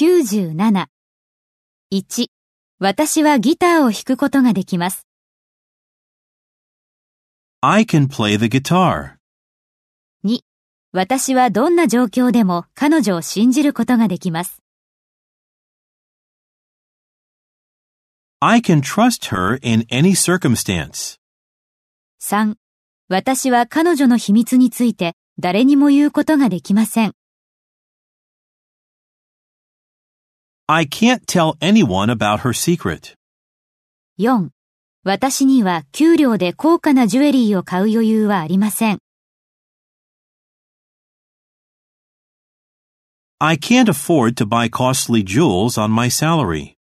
97。1、私はギターを弾くことができます。I can play the guitar. 2、私はどんな状況でも彼女を信じることができます。I can trust her in any circumstance. 3、私は彼女の秘密について誰にも言うことができません。I can't tell anyone about her secret. 4、私には給料で高価なジュエリーを買う余裕はありません。 I can't afford to buy costly jewels on my salary.